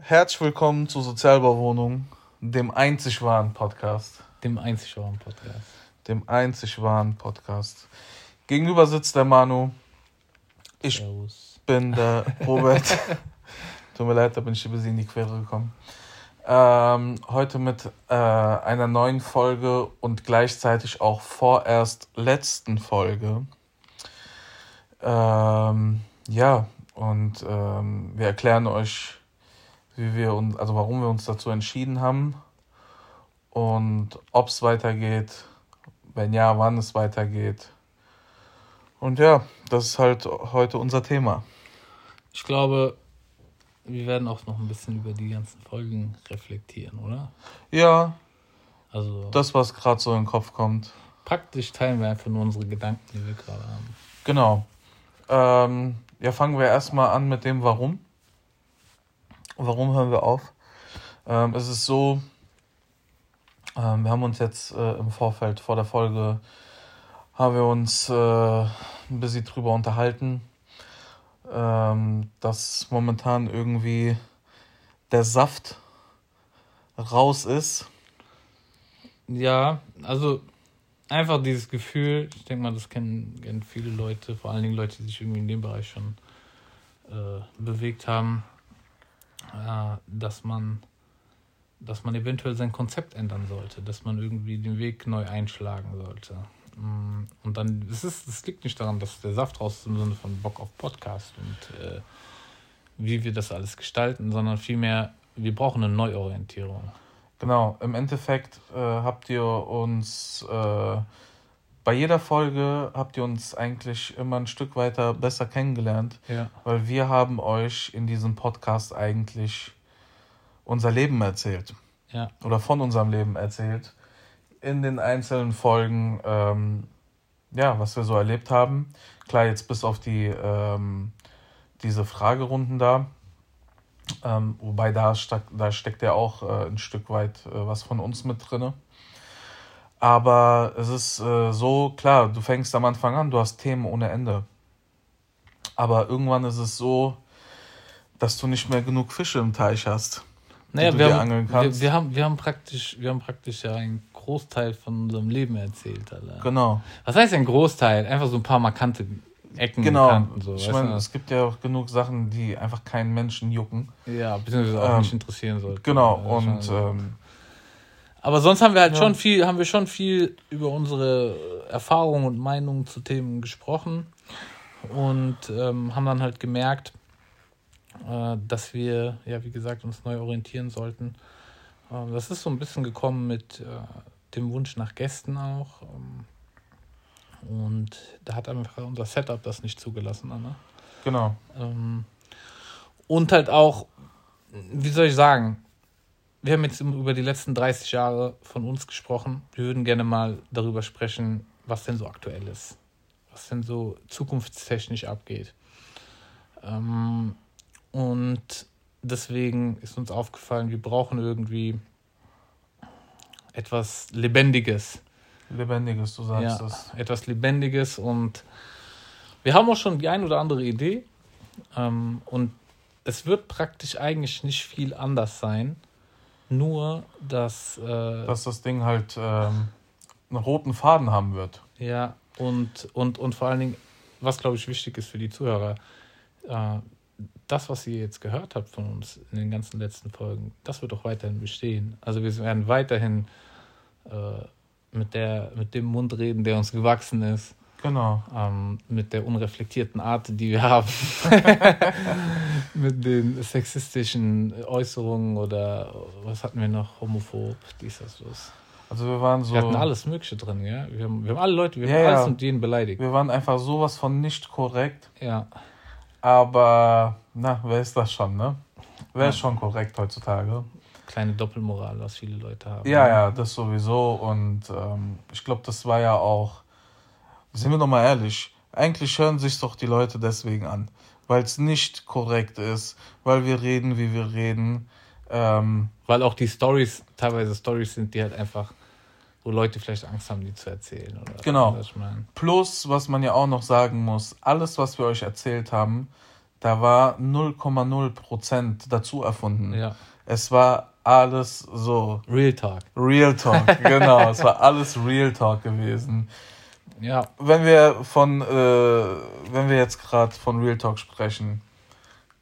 Herzlich willkommen zu Sozialbauwohnung, dem einzig wahren Podcast. Dem einzig wahren Podcast. Dem einzig wahren Podcast. Gegenüber sitzt der Manu. Ich Servus. bin der Robert. Tut mir leid, da bin ich ein bisschen in die Quere gekommen. Ähm, heute mit äh, einer neuen Folge und gleichzeitig auch vorerst letzten Folge. Ähm, ja, und ähm, wir erklären euch, wie wir uns, also warum wir uns dazu entschieden haben und ob es weitergeht, wenn ja, wann es weitergeht. Und ja, das ist halt heute unser Thema. Ich glaube, wir werden auch noch ein bisschen über die ganzen Folgen reflektieren, oder? Ja. Also. Das, was gerade so in den Kopf kommt. Praktisch teilen wir einfach nur unsere Gedanken, die wir gerade haben. Genau. Ähm, ja, fangen wir erstmal an mit dem Warum. Warum hören wir auf? Ähm, es ist so, ähm, wir haben uns jetzt äh, im Vorfeld vor der Folge, haben wir uns äh, ein bisschen drüber unterhalten, ähm, dass momentan irgendwie der Saft raus ist. Ja, also einfach dieses Gefühl, ich denke mal, das kennen, kennen viele Leute, vor allen Dingen Leute, die sich irgendwie in dem Bereich schon äh, bewegt haben, äh, dass man dass man eventuell sein Konzept ändern sollte, dass man irgendwie den Weg neu einschlagen sollte. Mm, und dann, es ist, es liegt nicht daran, dass der Saft raus ist im Sinne von Bock auf Podcast und äh, wie wir das alles gestalten, sondern vielmehr, wir brauchen eine Neuorientierung. Genau, im Endeffekt äh, habt ihr uns äh, bei jeder Folge habt ihr uns eigentlich immer ein Stück weiter besser kennengelernt, ja. weil wir haben euch in diesem Podcast eigentlich unser Leben erzählt. Ja. Oder von unserem Leben erzählt. In den einzelnen Folgen, ähm, ja, was wir so erlebt haben. Klar, jetzt bis auf die, ähm, diese Fragerunden da. Ähm, wobei da, steck, da steckt ja auch äh, ein Stück weit äh, was von uns mit drin. Aber es ist äh, so, klar, du fängst am Anfang an, du hast Themen ohne Ende. Aber irgendwann ist es so, dass du nicht mehr genug Fische im Teich hast, naja, die du wir dir haben, angeln kannst. Wir, wir, haben, wir, haben praktisch, wir haben praktisch ja einen Großteil von unserem Leben erzählt. Alter. Genau. Was heißt ein Großteil? Einfach so ein paar markante Ecken genau. Kanten. So, ich meine, es gibt ja auch genug Sachen, die einfach keinen Menschen jucken. Ja, beziehungsweise auch ähm, nicht interessieren sollten. Genau, und ähm, aber sonst haben wir halt ja. schon viel, haben wir schon viel über unsere Erfahrungen und Meinungen zu Themen gesprochen und ähm, haben dann halt gemerkt, äh, dass wir, ja, wie gesagt, uns neu orientieren sollten. Äh, das ist so ein bisschen gekommen mit äh, dem Wunsch nach Gästen auch. Ähm, und da hat einfach unser Setup das nicht zugelassen, Anna. Genau. Ähm, und halt auch, wie soll ich sagen, wir haben jetzt über die letzten 30 Jahre von uns gesprochen. Wir würden gerne mal darüber sprechen, was denn so aktuell ist. Was denn so zukunftstechnisch abgeht. Ähm, und deswegen ist uns aufgefallen, wir brauchen irgendwie etwas Lebendiges. Lebendiges, du sagst ja, das. Etwas Lebendiges und wir haben auch schon die ein oder andere Idee. Ähm, und es wird praktisch eigentlich nicht viel anders sein. Nur, dass. Äh, dass das Ding halt ähm, einen roten Faden haben wird. Ja, und, und, und vor allen Dingen, was glaube ich wichtig ist für die Zuhörer, äh, das, was ihr jetzt gehört habt von uns in den ganzen letzten Folgen, das wird auch weiterhin bestehen. Also wir werden weiterhin äh, mit, der, mit dem Mund reden, der uns gewachsen ist. Genau. Ähm, mit der unreflektierten Art, die wir haben. mit den sexistischen Äußerungen oder was hatten wir noch? Homophob, dies, das, was. Also wir waren so. Wir hatten alles Mögliche drin, ja. Wir haben, wir haben alle Leute, wir ja, haben alles ja. und jeden beleidigt. Wir waren einfach sowas von nicht korrekt. Ja. Aber, na, wer ist das schon, ne? Wer ist schon korrekt heutzutage? Kleine Doppelmoral, was viele Leute haben. Ja, ja, das sowieso. Und ähm, ich glaube, das war ja auch sind wir doch mal ehrlich, eigentlich hören sich doch die Leute deswegen an, weil es nicht korrekt ist, weil wir reden, wie wir reden. Ähm, weil auch die Stories teilweise Stories sind, die halt einfach, wo Leute vielleicht Angst haben, die zu erzählen. Oder genau. Was Plus, was man ja auch noch sagen muss, alles, was wir euch erzählt haben, da war 0,0% dazu erfunden. Ja. Es war alles so. Real Talk. Real Talk, genau. es war alles Real Talk gewesen. Ja. Wenn wir von, äh, wenn wir jetzt gerade von Real Talk sprechen,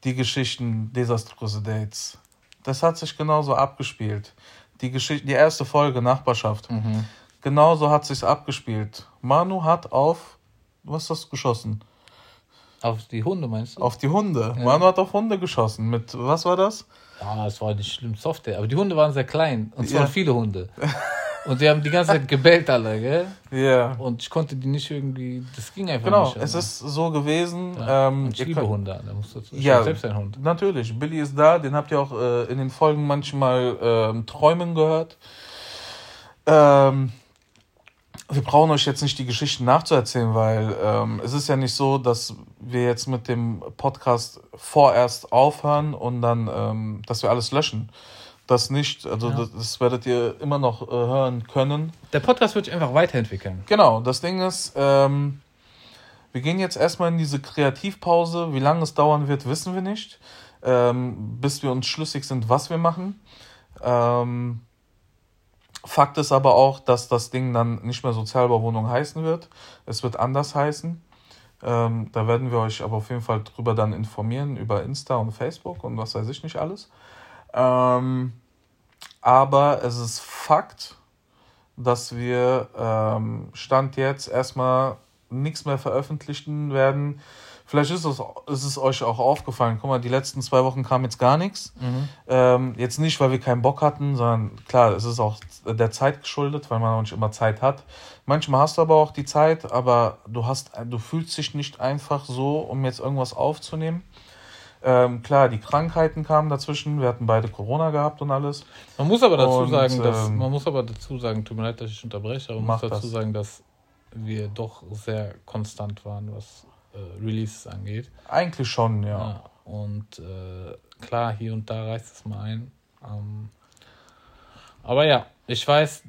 die Geschichten desaströse Dates, das hat sich genauso abgespielt. Die Geschichte, die erste Folge Nachbarschaft, mhm. genauso hat sich's abgespielt. Manu hat auf, was hast du geschossen? Auf die Hunde meinst du? Auf die Hunde. Ja. Manu hat auf Hunde geschossen. Mit, was war das? Ja, es war nicht schlimm, Software. Aber die Hunde waren sehr klein. Und zwar ja. viele Hunde. Und die haben die ganze Zeit gebellt alle, gell? Ja. Und ich konnte die nicht irgendwie, das ging einfach genau, nicht. Genau, es ist so gewesen. Ja. Ähm, ich liebe Hunde, da musst du ja, selbst ein Hund. Natürlich, Billy ist da, den habt ihr auch äh, in den Folgen manchmal ähm, träumen gehört. Ähm, wir brauchen euch jetzt nicht die Geschichten nachzuerzählen, weil ähm, es ist ja nicht so, dass wir jetzt mit dem Podcast vorerst aufhören und dann, ähm, dass wir alles löschen. Das nicht, also ja. das, das, werdet ihr immer noch äh, hören können. Der Podcast wird sich einfach weiterentwickeln. Genau, das Ding ist, ähm, wir gehen jetzt erstmal in diese Kreativpause. Wie lange es dauern wird, wissen wir nicht. Ähm, bis wir uns schlüssig sind, was wir machen. Ähm, Fakt ist aber auch, dass das Ding dann nicht mehr Sozialbauwohnung heißen wird. Es wird anders heißen. Ähm, da werden wir euch aber auf jeden Fall drüber dann informieren, über Insta und Facebook und was weiß ich nicht alles. Ähm, aber es ist Fakt, dass wir ähm, Stand jetzt erstmal nichts mehr veröffentlichen werden, Vielleicht ist es, ist es euch auch aufgefallen. Guck mal, die letzten zwei Wochen kam jetzt gar nichts. Mhm. Ähm, jetzt nicht, weil wir keinen Bock hatten, sondern klar, es ist auch der Zeit geschuldet, weil man auch nicht immer Zeit hat. Manchmal hast du aber auch die Zeit, aber du hast, du fühlst dich nicht einfach so, um jetzt irgendwas aufzunehmen. Ähm, klar, die Krankheiten kamen dazwischen. Wir hatten beide Corona gehabt und alles. Man muss aber dazu und, sagen, dass, ähm, man muss aber dazu sagen, tut mir leid, dass ich unterbreche, aber man muss dazu das. sagen, dass wir doch sehr konstant waren, was äh, Releases angeht. Eigentlich schon, ja. ja und äh, klar, hier und da reißt es mal ein. Ähm, aber ja, ich weiß,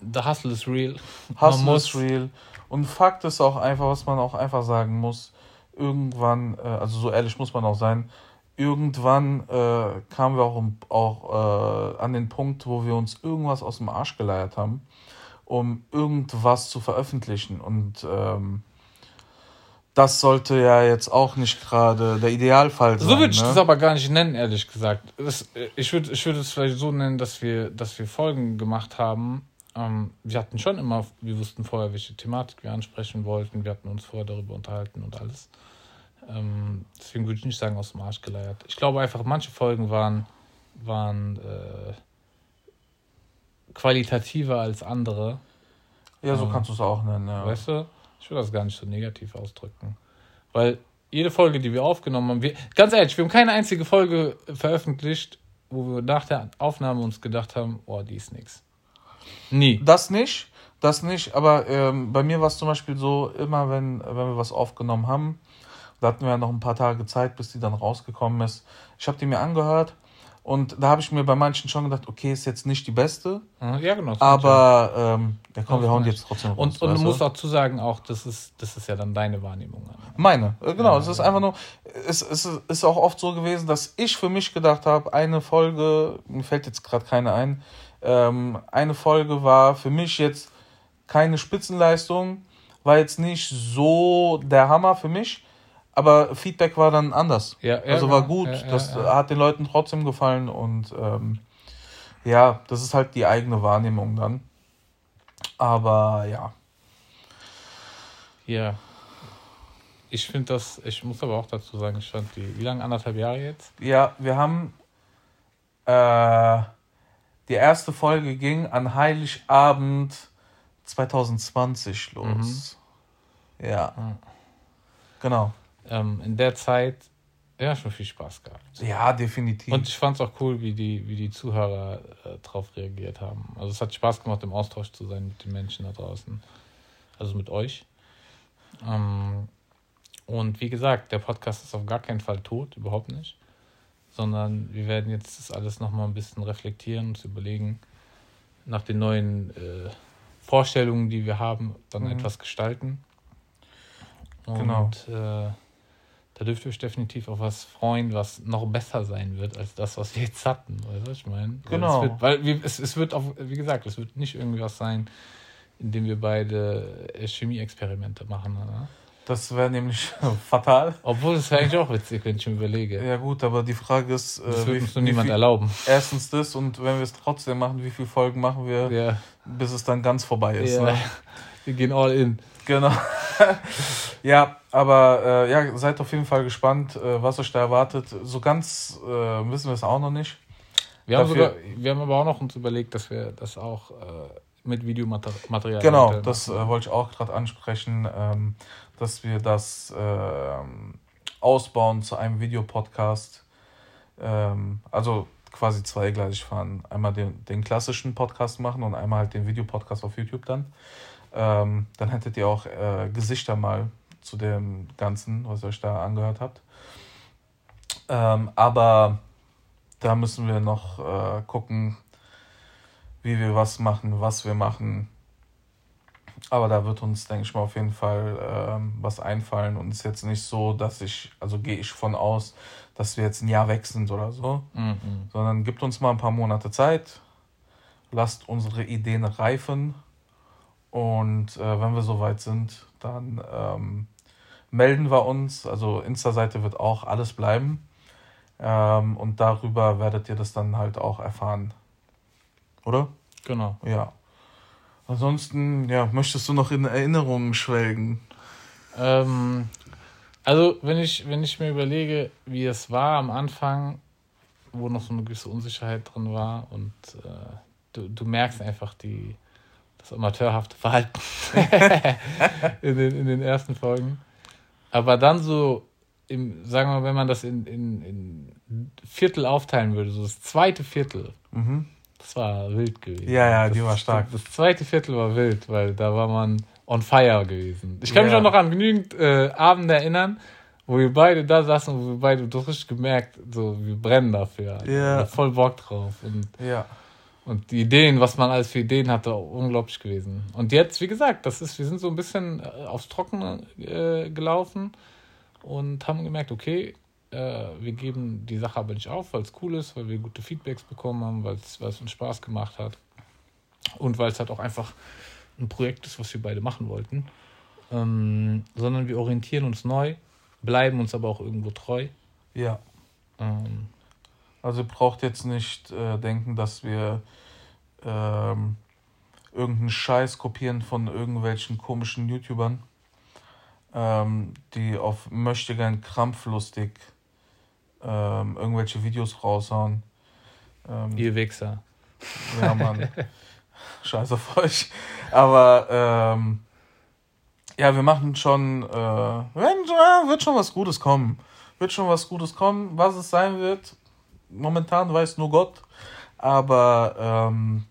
der Hustle ist real. Hustle ist real. Und Fakt ist auch einfach, was man auch einfach sagen muss, irgendwann, äh, also so ehrlich muss man auch sein, irgendwann äh, kamen wir auch, auch äh, an den Punkt, wo wir uns irgendwas aus dem Arsch geleiert haben, um irgendwas zu veröffentlichen. Und ähm, das sollte ja jetzt auch nicht gerade der Idealfall sein. So würde ich ne? das aber gar nicht nennen, ehrlich gesagt. Das, ich würde ich würd es vielleicht so nennen, dass wir, dass wir Folgen gemacht haben. Ähm, wir hatten schon immer, wir wussten vorher, welche Thematik wir ansprechen wollten. Wir hatten uns vorher darüber unterhalten und alles. Ähm, deswegen würde ich nicht sagen, aus dem Arsch geleiert. Ich glaube einfach, manche Folgen waren, waren äh, qualitativer als andere. Ja, so ähm, kannst du es auch nennen, ja. Weißt du? Ich will das gar nicht so negativ ausdrücken. Weil jede Folge, die wir aufgenommen haben, wir, ganz ehrlich, wir haben keine einzige Folge veröffentlicht, wo wir nach der Aufnahme uns gedacht haben, oh, die ist nix. Nie. Das nicht, das nicht, aber ähm, bei mir war es zum Beispiel so, immer wenn, wenn wir was aufgenommen haben, da hatten wir ja noch ein paar Tage Zeit, bis die dann rausgekommen ist. Ich habe die mir angehört und da habe ich mir bei manchen schon gedacht, okay, ist jetzt nicht die beste. Ja, genau. Aber ähm, ja, komm, wir hauen die jetzt trotzdem raus. Und, und du musst dazu sagen, auch, das ist, das ist ja dann deine Wahrnehmung. Meine, äh, genau. Ja, es ist einfach nur, es, es ist auch oft so gewesen, dass ich für mich gedacht habe, eine Folge, mir fällt jetzt gerade keine ein, ähm, eine Folge war für mich jetzt keine Spitzenleistung, war jetzt nicht so der Hammer für mich aber Feedback war dann anders. Ja, ja, also war gut. Ja, das hat den Leuten trotzdem gefallen und ähm, ja, das ist halt die eigene Wahrnehmung dann. Aber ja. Ja. Ich finde das, ich muss aber auch dazu sagen, ich stand die, wie lange, anderthalb Jahre jetzt? Ja, wir haben, äh, die erste Folge ging an Heiligabend 2020 los. Mhm. Ja. Mhm. Genau ähm, in der Zeit ja schon viel Spaß gehabt. Ja, definitiv. Und ich fand es auch cool, wie die, wie die Zuhörer äh, darauf reagiert haben. Also es hat Spaß gemacht, im Austausch zu sein mit den Menschen da draußen. Also mit euch. Ähm, und wie gesagt, der Podcast ist auf gar keinen Fall tot, überhaupt nicht. Sondern wir werden jetzt das alles nochmal ein bisschen reflektieren und überlegen, nach den neuen äh, Vorstellungen, die wir haben, dann mhm. etwas gestalten. Genau. Und äh, da dürft ihr euch definitiv auf was freuen, was noch besser sein wird als das, was wir jetzt hatten. Weißt du, was ich meine? Genau. Es wird, weil es, es wird auch, wie gesagt, es wird nicht irgendwie was sein, in dem wir beide äh, Chemieexperimente machen. Oder? Das wäre nämlich fatal. Obwohl, wäre eigentlich auch witzig, wenn ich mir überlege. Ja, gut, aber die Frage ist. Äh, das wird uns nur niemand viel, erlauben. Erstens das und wenn wir es trotzdem machen, wie viele Folgen machen wir, ja. bis es dann ganz vorbei ist. Ja. Ne? Wir gehen all in. Genau. ja, aber äh, ja, seid auf jeden Fall gespannt, äh, was euch da erwartet. So ganz äh, wissen wir es auch noch nicht. Wir haben, sogar, wir haben aber auch noch uns überlegt, dass wir das auch äh, mit Videomaterial. Genau, das äh, wollte ich auch gerade ansprechen, ähm, dass wir das ähm, ausbauen zu einem Videopodcast. Ähm, also quasi zweigleisig fahren. Einmal den, den klassischen Podcast machen und einmal halt den Videopodcast auf YouTube dann. Ähm, dann hättet ihr auch äh, Gesichter mal zu dem Ganzen, was ihr euch da angehört habt. Ähm, aber da müssen wir noch äh, gucken, wie wir was machen, was wir machen. Aber da wird uns, denke ich mal, auf jeden Fall ähm, was einfallen. Und es ist jetzt nicht so, dass ich, also gehe ich von aus, dass wir jetzt ein Jahr weg sind oder so. Mhm. Sondern gibt uns mal ein paar Monate Zeit. Lasst unsere Ideen reifen. Und äh, wenn wir soweit sind, dann ähm, melden wir uns. Also Insta-Seite wird auch alles bleiben. Ähm, und darüber werdet ihr das dann halt auch erfahren. Oder? Genau. Ja. Ansonsten, ja, möchtest du noch in Erinnerungen schwelgen? Ähm, also, wenn ich, wenn ich mir überlege, wie es war am Anfang, wo noch so eine gewisse Unsicherheit drin war und äh, du, du merkst einfach die, das amateurhafte Verhalten in, den, in den ersten Folgen. Aber dann so, im, sagen wir mal, wenn man das in, in, in Viertel aufteilen würde, so das zweite Viertel, mhm. das war wild gewesen. Ja, ja, das, die war stark. Das, das, zweite Viertel war wild, weil da war man on fire gewesen. Ich kann ja. mich auch noch an genügend äh, Abende erinnern, wo wir beide da saßen und wir beide doch richtig gemerkt, so, wir brennen dafür. Ja. Voll Bock drauf. Und ja. Und die Ideen, was man alles für Ideen hatte, unglaublich gewesen. Und jetzt, wie gesagt, das ist, wir sind so ein bisschen äh, aufs Trockene äh, gelaufen und haben gemerkt, okay, äh, wir geben die Sache aber nicht auf, weil es cool ist, weil wir gute Feedbacks bekommen haben, weil es uns Spaß gemacht hat. Und weil es halt auch einfach ein Projekt ist, was wir beide machen wollten. Ähm, sondern wir orientieren uns neu, bleiben uns aber auch irgendwo treu. Ja. Ähm, also ihr braucht jetzt nicht äh, denken, dass wir ähm, irgendeinen Scheiß kopieren von irgendwelchen komischen YouTubern, ähm, die auf möchtegern krampflustig ähm, irgendwelche Videos raushauen. Ähm, Ihr Wichser. Ja, Mann. Scheiß auf euch. Aber ähm, ja, wir machen schon, äh, wird schon was Gutes kommen. Wird schon was Gutes kommen. Was es sein wird, momentan weiß nur Gott. Aber ähm,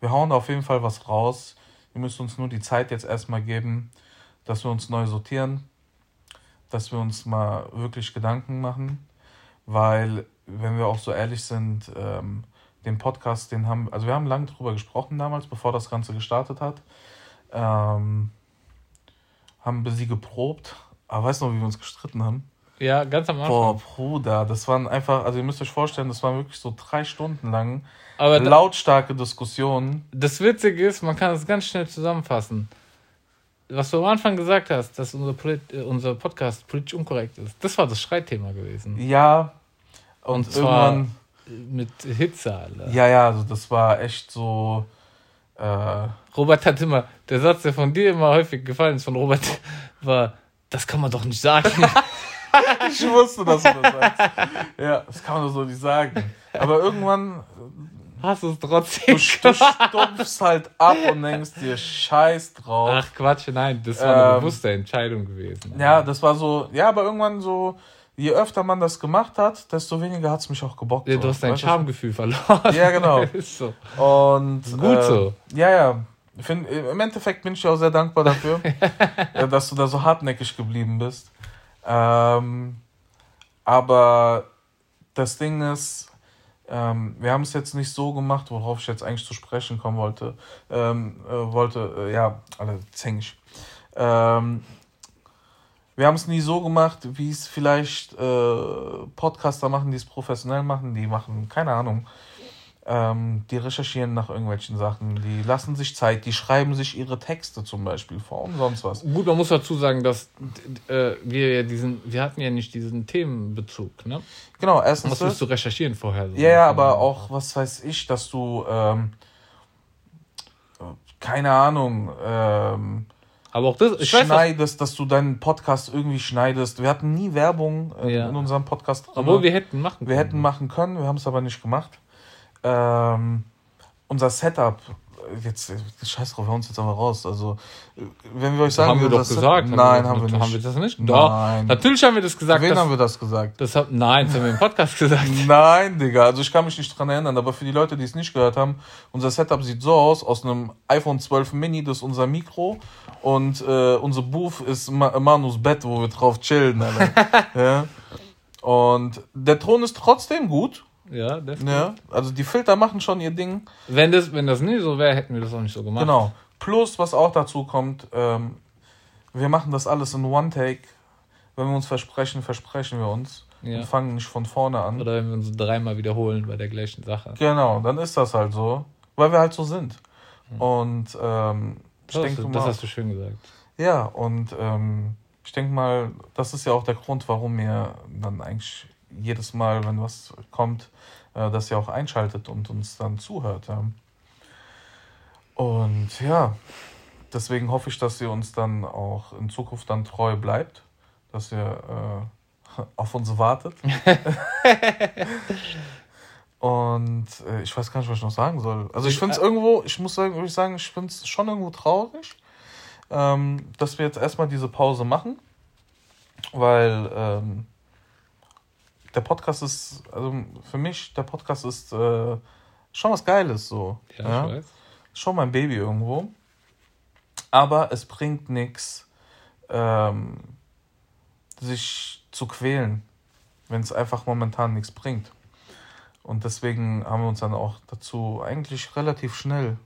wir hauen auf jeden Fall was raus. Ihr müsst uns nur die Zeit jetzt erstmal geben, dass wir uns neu sortieren, dass wir uns mal wirklich Gedanken machen, weil, wenn wir auch so ehrlich sind, ähm, den Podcast, den haben, also wir haben lange drüber gesprochen damals, bevor das Ganze gestartet hat. Ähm, haben wir sie geprobt, aber weißt du noch, wie wir uns gestritten haben? Ja, ganz am Anfang. Boah, Bruder, das waren einfach, also ihr müsst euch vorstellen, das waren wirklich so drei Stunden lang Aber lautstarke Diskussionen. Das Witzige ist, man kann das ganz schnell zusammenfassen. Was du am Anfang gesagt hast, dass unser, Polit äh, unser Podcast politisch unkorrekt ist, das war das Streitthema gewesen. Ja. Und, und irgendwann. Mit Hitze, Alter. Ja, ja, also das war echt so. Äh, Robert hat immer, der Satz, der von dir immer häufig gefallen ist, von Robert, war, das kann man doch nicht sagen. ich wusste, dass du das sagst. Ja, das kann man doch so nicht sagen. Aber irgendwann. Hast du es trotzdem Du, du stumpfst halt ab und denkst dir Scheiß drauf. Ach Quatsch, nein, das war eine ähm, bewusste Entscheidung gewesen. Ja, das war so, ja, aber irgendwann so, je öfter man das gemacht hat, desto weniger hat es mich auch gebockt. Ja, du hast dein Charmegefühl verloren. Ja, genau. so. Und gut äh, so. Ja, ja. Find, Im Endeffekt bin ich auch sehr dankbar dafür, dass du da so hartnäckig geblieben bist. Ähm, aber das Ding ist, ähm, wir haben es jetzt nicht so gemacht, worauf ich jetzt eigentlich zu sprechen kommen wollte. Ähm, äh, wollte, äh, ja, alle zängig. Ähm, wir haben es nie so gemacht, wie es vielleicht äh, Podcaster machen, die es professionell machen. Die machen, keine Ahnung, ähm, die recherchieren nach irgendwelchen Sachen, die lassen sich Zeit, die schreiben sich ihre Texte zum Beispiel vor und sonst was. Gut, man muss dazu sagen, dass äh, wir ja diesen, wir hatten ja nicht diesen Themenbezug, ne? Genau, erstens. Was willst du recherchieren vorher? So ja, ja, aber auch, was weiß ich, dass du, ähm, keine Ahnung, ähm, aber auch das, ich schneidest, weiß, dass du deinen Podcast irgendwie schneidest. Wir hatten nie Werbung äh, ja. in unserem Podcast. Drin. Obwohl wir hätten machen können. Wir hätten machen können, wir haben es aber nicht gemacht. Ähm, unser Setup, jetzt, scheiß drauf, wir uns jetzt aber raus. Also, wenn wir euch sagen, haben wir doch gesagt. Nein, haben wir nicht. Haben wir das nicht? Doch. Nein. Natürlich haben wir das gesagt. Wen haben wir das gesagt? Das hab, nein, das haben wir im Podcast gesagt. Nein, Digga. Also ich kann mich nicht dran erinnern, aber für die Leute, die es nicht gehört haben, unser Setup sieht so aus, aus einem iPhone 12 Mini, das ist unser Mikro und äh, unser Booth ist Manus Bett, wo wir drauf chillen. ja. Und der Ton ist trotzdem gut. Ja, definitiv. Ja, also die Filter machen schon ihr Ding. Wenn das, wenn das nie so wäre, hätten wir das auch nicht so gemacht. Genau. Plus, was auch dazu kommt, ähm, wir machen das alles in One Take. Wenn wir uns versprechen, versprechen wir uns. Ja. Und fangen nicht von vorne an. Oder wenn wir uns dreimal wiederholen bei der gleichen Sache. Genau, dann ist das halt so. Weil wir halt so sind. Mhm. Und ähm, ich das, denke mal, das hast du schön gesagt. Ja, und ähm, ich denke mal, das ist ja auch der Grund, warum ihr dann eigentlich jedes Mal, wenn was kommt, äh, dass ihr auch einschaltet und uns dann zuhört. Ja. Und ja, deswegen hoffe ich, dass ihr uns dann auch in Zukunft dann treu bleibt, dass ihr äh, auf uns wartet. Und äh, ich weiß gar nicht, was ich noch sagen soll. Also ich finde es irgendwo, ich muss sagen, ich sagen, ich finde es schon irgendwo traurig, ähm, dass wir jetzt erstmal diese Pause machen, weil ähm, der Podcast ist, also für mich, der Podcast ist äh, schon was Geiles so. Ja, ja? Ich weiß. Schon mein Baby irgendwo. Aber es bringt nichts, ähm, sich zu quälen, wenn es einfach momentan nichts bringt. Und deswegen haben wir uns dann auch dazu eigentlich relativ schnell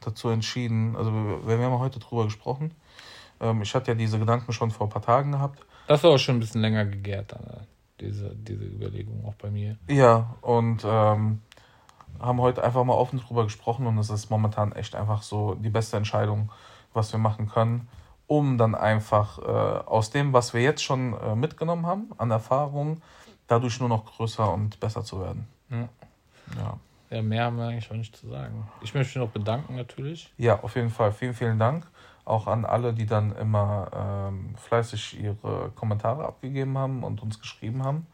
dazu entschieden. Also wir, wir haben heute drüber gesprochen. Ähm, ich hatte ja diese Gedanken schon vor ein paar Tagen gehabt. Das war auch schon ein bisschen länger gegärt. Dann diese, diese Überlegung auch bei mir. Ja, und ähm, haben heute einfach mal offen drüber gesprochen und es ist momentan echt einfach so die beste Entscheidung, was wir machen können, um dann einfach äh, aus dem, was wir jetzt schon äh, mitgenommen haben an Erfahrung, dadurch nur noch größer und besser zu werden. Ja. ja. Ja, mehr haben wir eigentlich auch nicht zu sagen. Ich möchte mich noch bedanken natürlich. Ja, auf jeden Fall. Vielen, vielen Dank auch an alle, die dann immer ähm, fleißig ihre Kommentare abgegeben haben und uns geschrieben haben.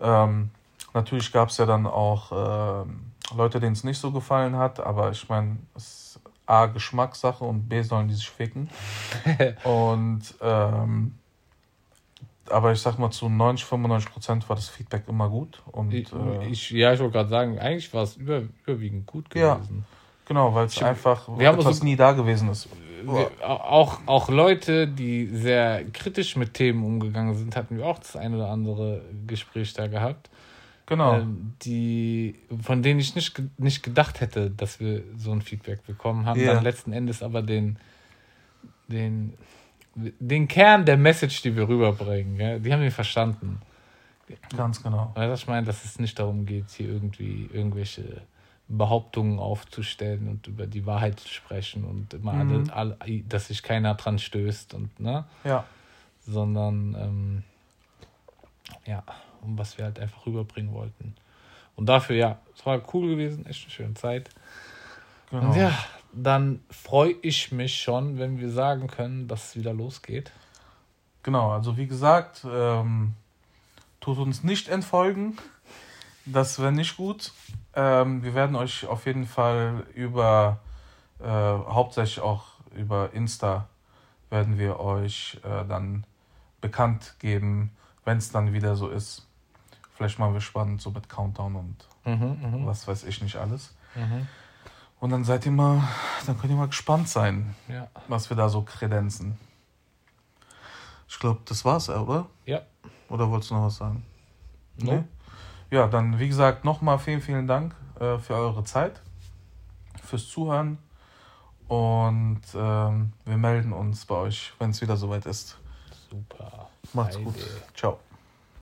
Ähm, natürlich gab es ja dann auch äh, Leute, denen es nicht so gefallen hat, aber ich meine, es ist A, Geschmackssache und B, sollen die sich ficken. und ähm, aber ich sag mal, zu 90, 95 Prozent war das Feedback immer gut. Und, ich, äh, ich ja, ich wollte gerade sagen, eigentlich war es über, überwiegend gut gewesen. Ja, genau, weil es einfach wir etwas haben so, nie da gewesen ist auch, auch Leute, die sehr kritisch mit Themen umgegangen sind, hatten wir auch das ein oder andere Gespräch da gehabt. Genau. Äh, die, von denen ich nicht, nicht gedacht hätte, dass wir so ein Feedback bekommen haben. Yeah. Dann letzten Endes aber den, den, den Kern der Message, die wir rüberbringen, ja, die haben wir verstanden. Ganz genau. Weil ich meine, dass es nicht darum geht, hier irgendwie irgendwelche Behauptungen aufzustellen und über die Wahrheit zu sprechen und immer mhm. alle, alle, dass sich keiner dran stößt und ne? Ja. Sondern ähm, ja, um was wir halt einfach rüberbringen wollten. Und dafür, ja, es war cool gewesen, echt eine schöne Zeit. Genau. Und ja, dann freue ich mich schon, wenn wir sagen können, dass es wieder losgeht. Genau, also wie gesagt, ähm, tut uns nicht entfolgen. Das wäre nicht gut. Ähm, wir werden euch auf jeden Fall über, äh, hauptsächlich auch über Insta, werden wir euch äh, dann bekannt geben, wenn es dann wieder so ist. Vielleicht mal wir spannend, so mit Countdown und mhm, mhm, was weiß ich nicht alles. Mhm. Und dann seid ihr mal, dann könnt ihr mal gespannt sein, ja. was wir da so kredenzen. Ich glaube, das war's, oder? Ja. Oder wolltest du noch was sagen? No. Nee? Ja, dann wie gesagt, nochmal vielen, vielen Dank äh, für eure Zeit, fürs Zuhören und ähm, wir melden uns bei euch, wenn es wieder soweit ist. Super. Macht's gut. Ciao.